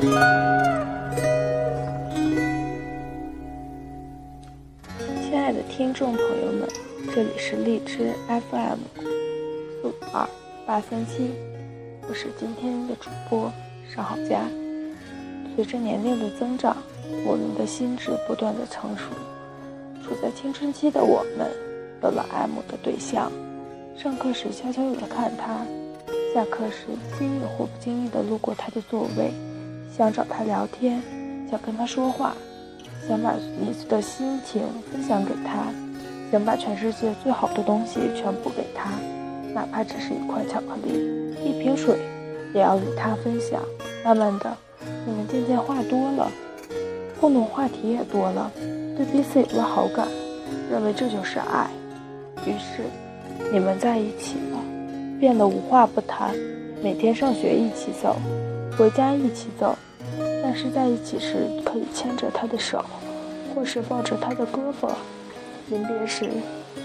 亲爱的听众朋友们这里是荔枝 fm 四五二八三七我是今天的主播上好佳随着年龄的增长我们的心智不断的成熟处在青春期的我们有了爱慕的对象。上课时悄悄地看他下课时惊异或不经意地路过他的座位想找他聊天，想跟他说话。想把你的心情分享给他，想把全世界最好的东西全部给他，哪怕只是一块巧克力、一瓶水，也要与他分享。慢慢的，你们渐渐话多了，共同话题也多了，对彼此有了好感，认为这就是爱。于是，你们在一起了，变得无话不谈，每天上学一起走，回家一起走。但是在一起时，可以牵着他的手，或是抱着他的胳膊。临别时，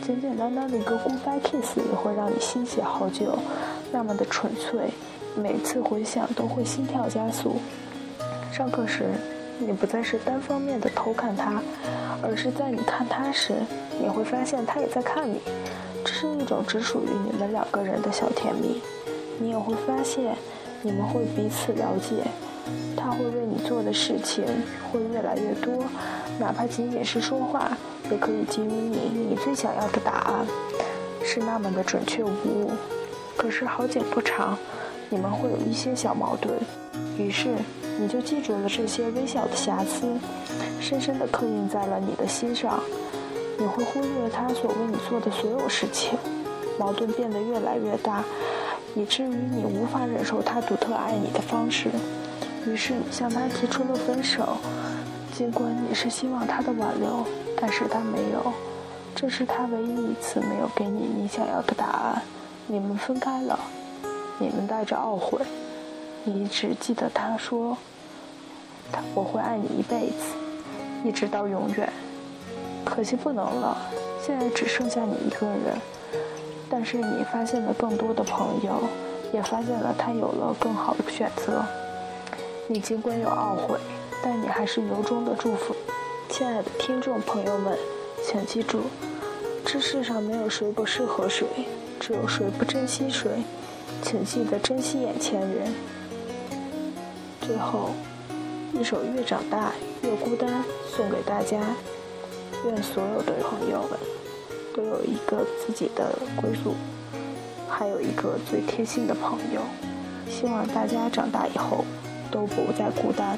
简简单单的一个 goodbye kiss 也会让你心喜好久，那么的纯粹，每次回想都会心跳加速。上课时，你不再是单方面的偷看他，而是在你看他时，你会发现他也在看你，这是一种只属于你们两个人的小甜蜜。你也会发现，你们会彼此了解。他会为你做的事情会越来越多，哪怕仅仅是说话，也可以给予你你最想要的答案，是那么的准确无误。可是好景不长，你们会有一些小矛盾，于是你就记住了这些微小的瑕疵，深深的刻印在了你的心上。你会忽略了他所为你做的所有事情，矛盾变得越来越大，以至于你无法忍受他独特爱你的方式。于是你向他提出了分手，尽管你是希望他的挽留，但是他没有。这是他唯一一次没有给你你想要的答案。你们分开了，你们带着懊悔。你只记得他说：“我会爱你一辈子，一直到永远。”可惜不能了，现在只剩下你一个人。但是你发现了更多的朋友，也发现了他有了更好的选择。你尽管有懊悔，但你还是由衷的祝福。亲爱的听众朋友们，请记住，这世上没有谁不适合谁，只有谁不珍惜谁。请记得珍惜眼前人。最后，一首《越长大越孤单》送给大家。愿所有的朋友们都有一个自己的归宿，还有一个最贴心的朋友。希望大家长大以后。都不再孤单。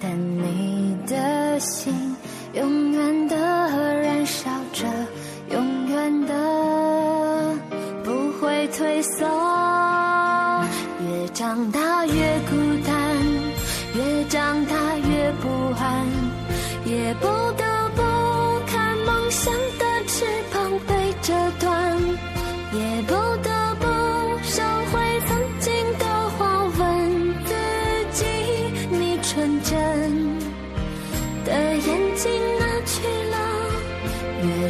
但你的心。永远的燃烧着，永远的不会褪色。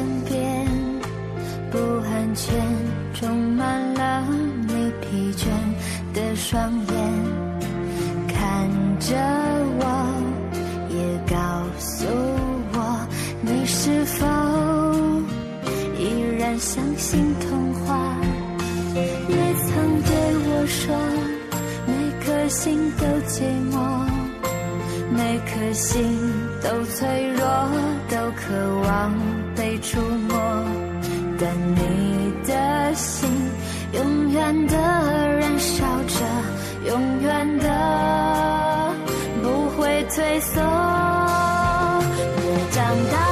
身边，不安全充满了你疲倦的双眼，看着我，也告诉我，你是否依然相信童话？也曾对我说，每颗心都寂寞，每颗心都脆弱，都渴。但你的心永远的燃烧着，永远的不会退缩。越长大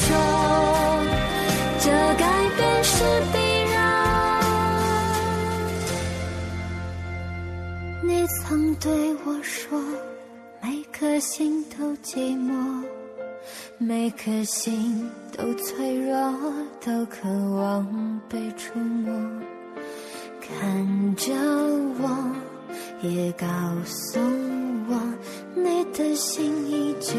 说这改变是必然？你曾对我说，每颗心都寂寞，每颗心都脆弱，都渴望被触摸。看着我，也告诉我，你的心依旧